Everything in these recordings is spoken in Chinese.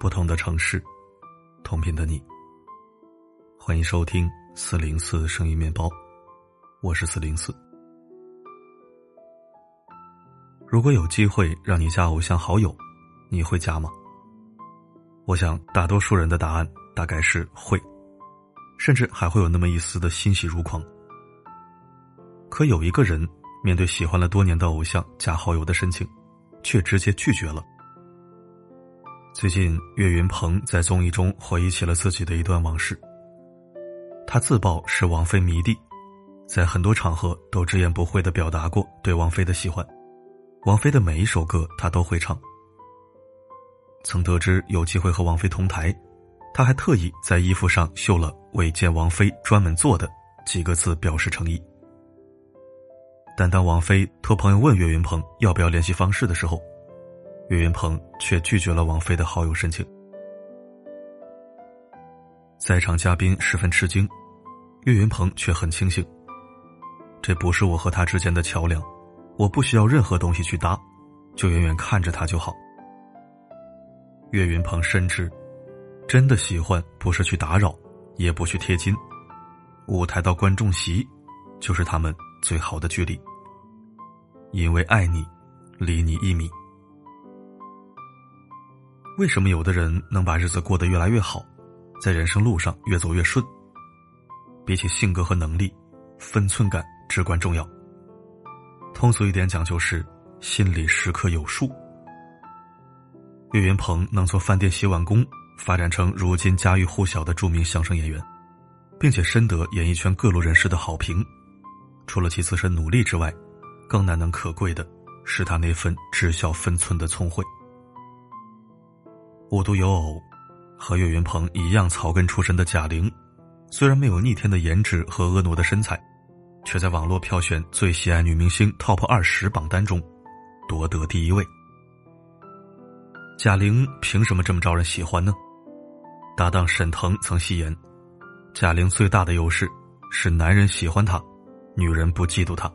不同的城市，同频的你。欢迎收听四零四声音面包，我是四零四。如果有机会让你加偶像好友，你会加吗？我想大多数人的答案大概是会，甚至还会有那么一丝的欣喜如狂。可有一个人面对喜欢了多年的偶像加好友的申请，却直接拒绝了。最近，岳云鹏在综艺中回忆起了自己的一段往事。他自曝是王菲迷弟，在很多场合都直言不讳的表达过对王菲的喜欢，王菲的每一首歌他都会唱。曾得知有机会和王菲同台，他还特意在衣服上绣了“为见王菲专门做的”几个字表示诚意。但当王菲托朋友问岳云鹏要不要联系方式的时候，岳云鹏却拒绝了王菲的好友申请。在场嘉宾十分吃惊，岳云鹏却很清醒。这不是我和他之间的桥梁，我不需要任何东西去搭，就远远看着他就好。岳云鹏深知，真的喜欢不是去打扰，也不去贴金，舞台到观众席，就是他们最好的距离。因为爱你，离你一米。为什么有的人能把日子过得越来越好，在人生路上越走越顺？比起性格和能力，分寸感至关重要。通俗一点讲，就是心里时刻有数。岳云鹏能从饭店洗碗工发展成如今家喻户晓的著名相声演员，并且深得演艺圈各路人士的好评，除了其自身努力之外。更难能可贵的是他那份知晓分寸的聪慧。无独有偶，和岳云鹏一样草根出身的贾玲，虽然没有逆天的颜值和婀娜的身材，却在网络票选最喜爱女明星 TOP 二十榜单中夺得第一位。贾玲凭什么这么招人喜欢呢？搭档沈腾曾戏言：“贾玲最大的优势是男人喜欢她，女人不嫉妒她。”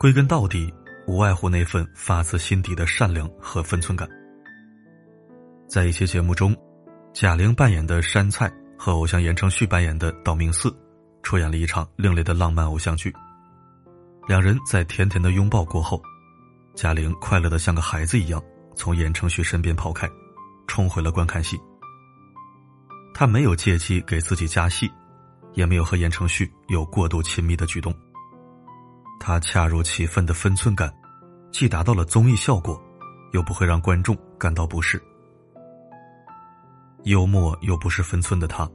归根到底，无外乎那份发自心底的善良和分寸感。在一期节目中，贾玲扮演的杉菜和偶像言承旭扮演的道明寺，出演了一场另类的浪漫偶像剧。两人在甜甜的拥抱过后，贾玲快乐的像个孩子一样从言承旭身边跑开，冲回了观看席。她没有借机给自己加戏，也没有和言承旭有过度亲密的举动。他恰如其分的分寸感，既达到了综艺效果，又不会让观众感到不适。幽默又不失分寸的他，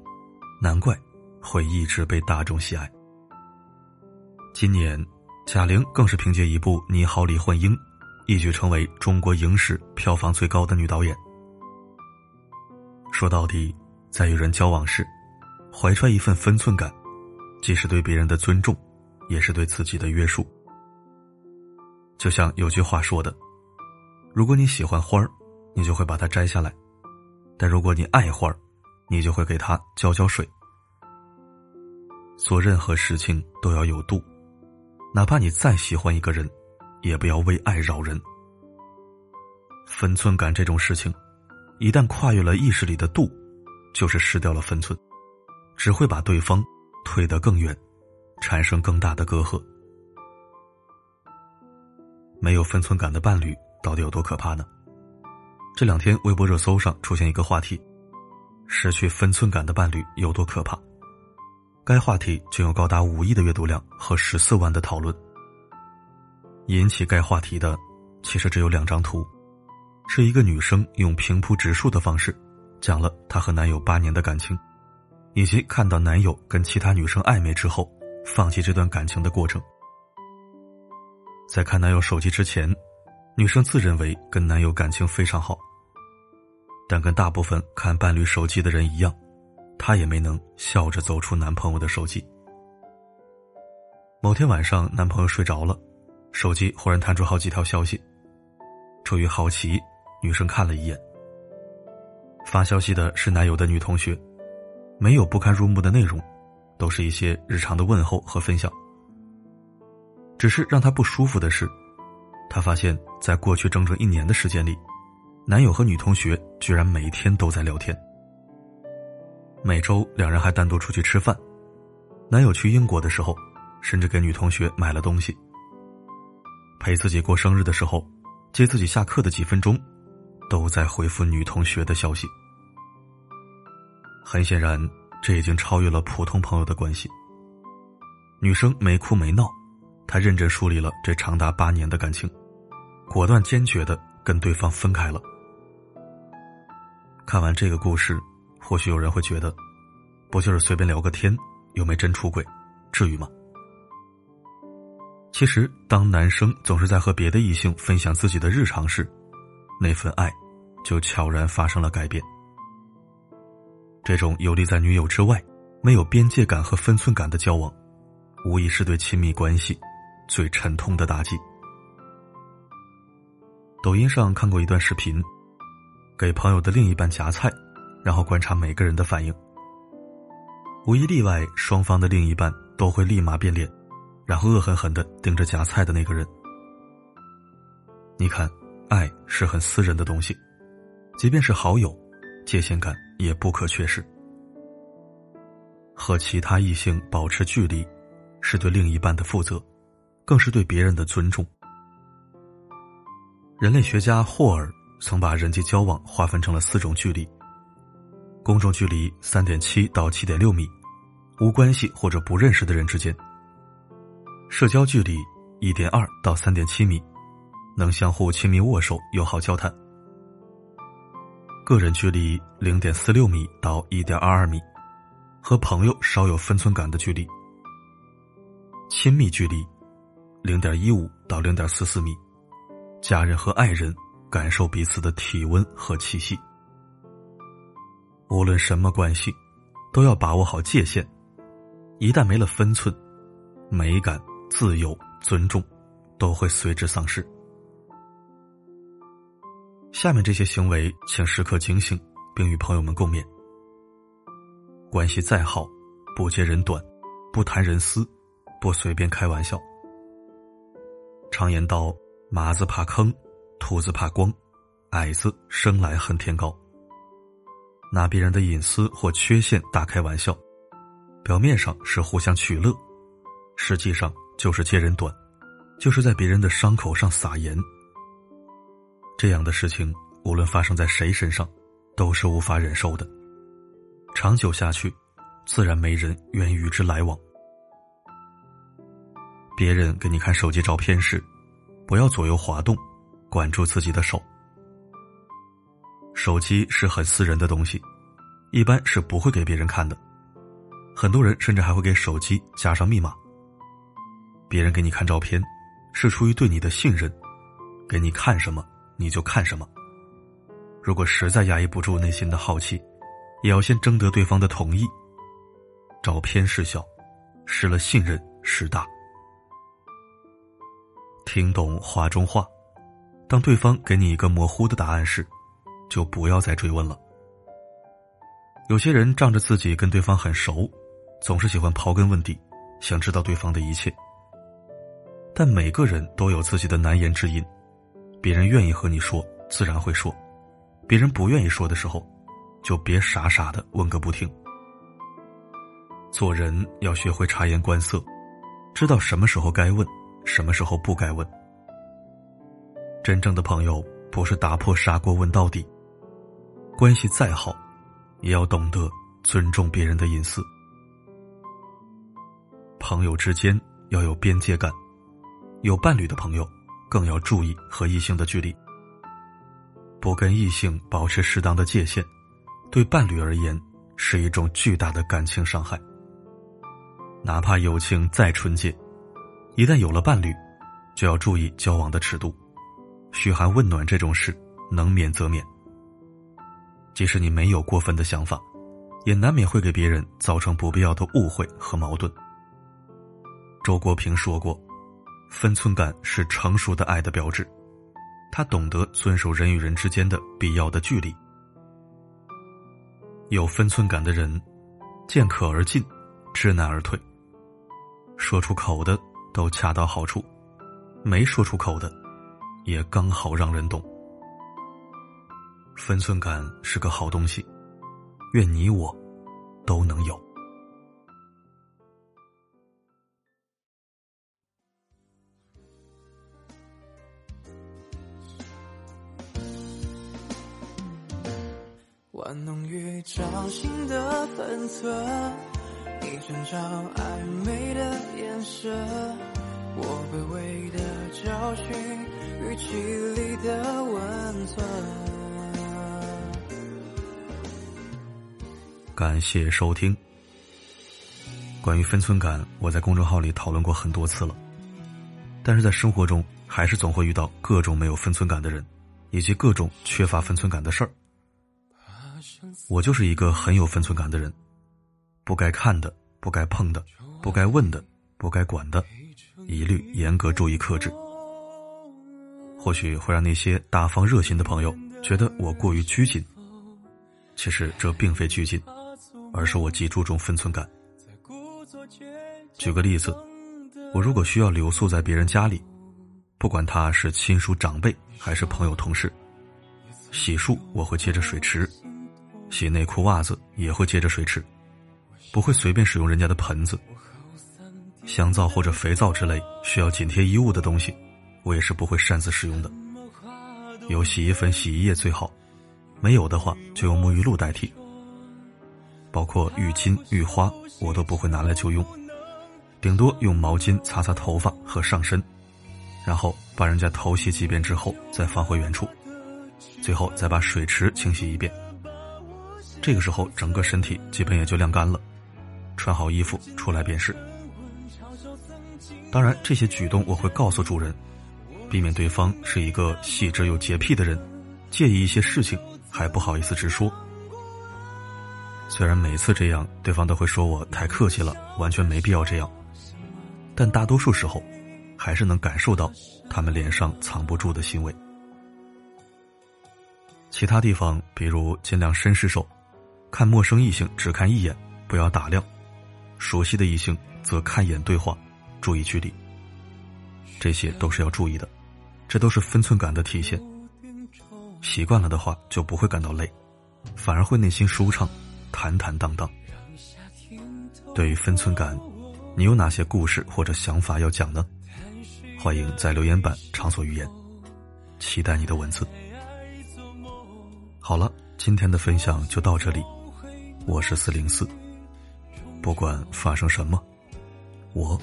难怪会一直被大众喜爱。今年，贾玲更是凭借一部《你好，李焕英》，一举成为中国影史票房最高的女导演。说到底，在与人交往时，怀揣一份分寸感，既是对别人的尊重。也是对自己的约束。就像有句话说的：“如果你喜欢花儿，你就会把它摘下来；但如果你爱花儿，你就会给它浇浇水。”做任何事情都要有度，哪怕你再喜欢一个人，也不要为爱扰人。分寸感这种事情，一旦跨越了意识里的度，就是失掉了分寸，只会把对方推得更远。产生更大的隔阂。没有分寸感的伴侣到底有多可怕呢？这两天微博热搜上出现一个话题：失去分寸感的伴侣有多可怕？该话题竟有高达五亿的阅读量和十四万的讨论。引起该话题的，其实只有两张图，是一个女生用平铺直述的方式，讲了她和男友八年的感情，以及看到男友跟其他女生暧昧之后。放弃这段感情的过程，在看男友手机之前，女生自认为跟男友感情非常好，但跟大部分看伴侣手机的人一样，她也没能笑着走出男朋友的手机。某天晚上，男朋友睡着了，手机忽然弹出好几条消息。出于好奇，女生看了一眼，发消息的是男友的女同学，没有不堪入目的内容。都是一些日常的问候和分享。只是让他不舒服的是，他发现，在过去整整一年的时间里，男友和女同学居然每天都在聊天。每周两人还单独出去吃饭，男友去英国的时候，甚至给女同学买了东西。陪自己过生日的时候，接自己下课的几分钟，都在回复女同学的消息。很显然，这已经超越了普通朋友的关系。女生没哭没闹，她认真梳理了这长达八年的感情，果断坚决的跟对方分开了。看完这个故事，或许有人会觉得，不就是随便聊个天，又没真出轨，至于吗？其实，当男生总是在和别的异性分享自己的日常时，那份爱就悄然发生了改变。这种游离在女友之外、没有边界感和分寸感的交往，无疑是对亲密关系最沉痛的打击。抖音上看过一段视频，给朋友的另一半夹菜，然后观察每个人的反应。无一例外，双方的另一半都会立马变脸，然后恶狠狠的盯着夹菜的那个人。你看，爱是很私人的东西，即便是好友，界限感。也不可缺失。和其他异性保持距离，是对另一半的负责，更是对别人的尊重。人类学家霍尔曾把人际交往划分成了四种距离：公众距离三点七到七点六米，无关系或者不认识的人之间；社交距离一点二到三点七米，能相互亲密握手、友好交谈。个人距离零点四六米到一点二二米，和朋友稍有分寸感的距离；亲密距离零点一五到零点四四米，家人和爱人感受彼此的体温和气息。无论什么关系，都要把握好界限，一旦没了分寸，美感、自由、尊重都会随之丧失。下面这些行为，请时刻警醒，并与朋友们共勉。关系再好，不揭人短，不谈人私，不随便开玩笑。常言道：“马子怕坑，兔子怕光，矮子生来恨天高。”拿别人的隐私或缺陷大开玩笑，表面上是互相取乐，实际上就是揭人短，就是在别人的伤口上撒盐。这样的事情，无论发生在谁身上，都是无法忍受的。长久下去，自然没人愿与之来往。别人给你看手机照片时，不要左右滑动，管住自己的手。手机是很私人的东西，一般是不会给别人看的。很多人甚至还会给手机加上密码。别人给你看照片，是出于对你的信任，给你看什么。你就看什么。如果实在压抑不住内心的好奇，也要先征得对方的同意。照片是小，失了信任是大。听懂话中话，当对方给你一个模糊的答案时，就不要再追问了。有些人仗着自己跟对方很熟，总是喜欢刨根问底，想知道对方的一切。但每个人都有自己的难言之隐。别人愿意和你说，自然会说；别人不愿意说的时候，就别傻傻的问个不停。做人要学会察言观色，知道什么时候该问，什么时候不该问。真正的朋友不是打破砂锅问到底，关系再好，也要懂得尊重别人的隐私。朋友之间要有边界感，有伴侣的朋友。更要注意和异性的距离，不跟异性保持适当的界限，对伴侣而言是一种巨大的感情伤害。哪怕友情再纯洁，一旦有了伴侣，就要注意交往的尺度，嘘寒问暖这种事能免则免。即使你没有过分的想法，也难免会给别人造成不必要的误会和矛盾。周国平说过。分寸感是成熟的爱的标志，他懂得遵守人与人之间的必要的距离。有分寸感的人，见可而进，知难而退。说出口的都恰到好处，没说出口的，也刚好让人懂。分寸感是个好东西，愿你我都能有。玩弄于掌心的分寸，你寻找暧昧的眼神，我卑微的找寻语气里的温存。感谢收听。关于分寸感，我在公众号里讨论过很多次了，但是在生活中，还是总会遇到各种没有分寸感的人，以及各种缺乏分寸感的事儿。我就是一个很有分寸感的人，不该看的、不该碰的、不该问的、不该管的，一律严格注意克制。或许会让那些大方热心的朋友觉得我过于拘谨，其实这并非拘谨，而是我极注重分寸感。举个例子，我如果需要留宿在别人家里，不管他是亲属长辈还是朋友同事，洗漱我会接着水池。洗内裤、袜子也会接着水池，不会随便使用人家的盆子。香皂或者肥皂之类需要紧贴衣物的东西，我也是不会擅自使用的。有洗衣粉、洗衣液最好，没有的话就用沐浴露代替。包括浴巾、浴花，我都不会拿来就用，顶多用毛巾擦擦头发和上身，然后把人家头洗几遍之后再放回原处，最后再把水池清洗一遍。这个时候，整个身体基本也就晾干了，穿好衣服出来便是。当然，这些举动我会告诉主人，避免对方是一个细致又洁癖的人，介意一些事情还不好意思直说。虽然每次这样，对方都会说我太客气了，完全没必要这样，但大多数时候，还是能感受到他们脸上藏不住的欣慰。其他地方，比如尽量绅士手。看陌生异性只看一眼，不要打量；熟悉的异性则看一眼对话，注意距离。这些都是要注意的，这都是分寸感的体现。习惯了的话，就不会感到累，反而会内心舒畅，坦坦荡荡。对于分寸感，你有哪些故事或者想法要讲呢？欢迎在留言板畅所欲言，期待你的文字。好了，今天的分享就到这里。我是四零四，不管发生什么，我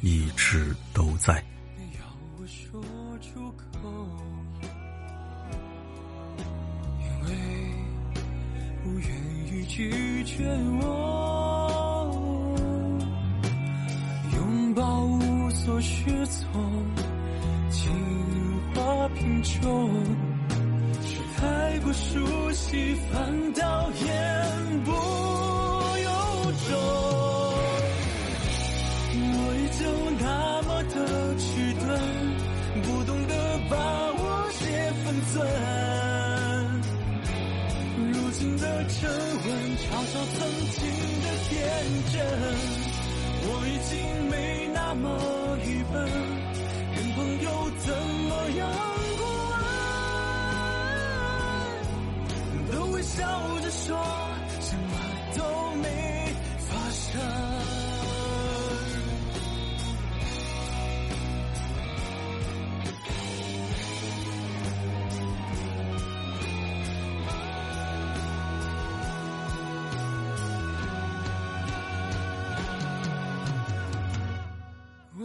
一直都在。因为不愿意拒绝我，拥抱无所适从，情话贫穷。太过熟悉，反倒言不中。我依旧那么的迟钝，不懂得把握些分寸。如今的沉稳，嘲笑曾经的天真。我已经没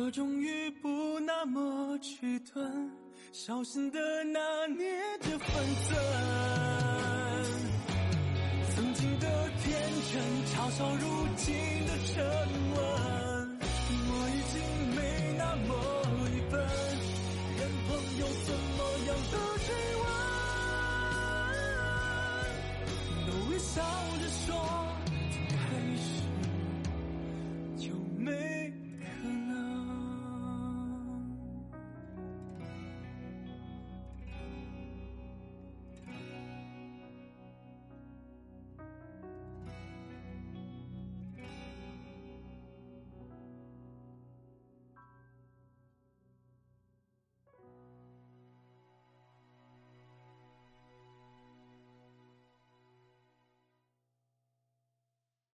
我终于不那么迟钝，小心的拿捏着分寸。曾经的天真嘲笑如今的沉稳，我已经没那么愚笨，任朋友怎么样的追问，都微笑着说。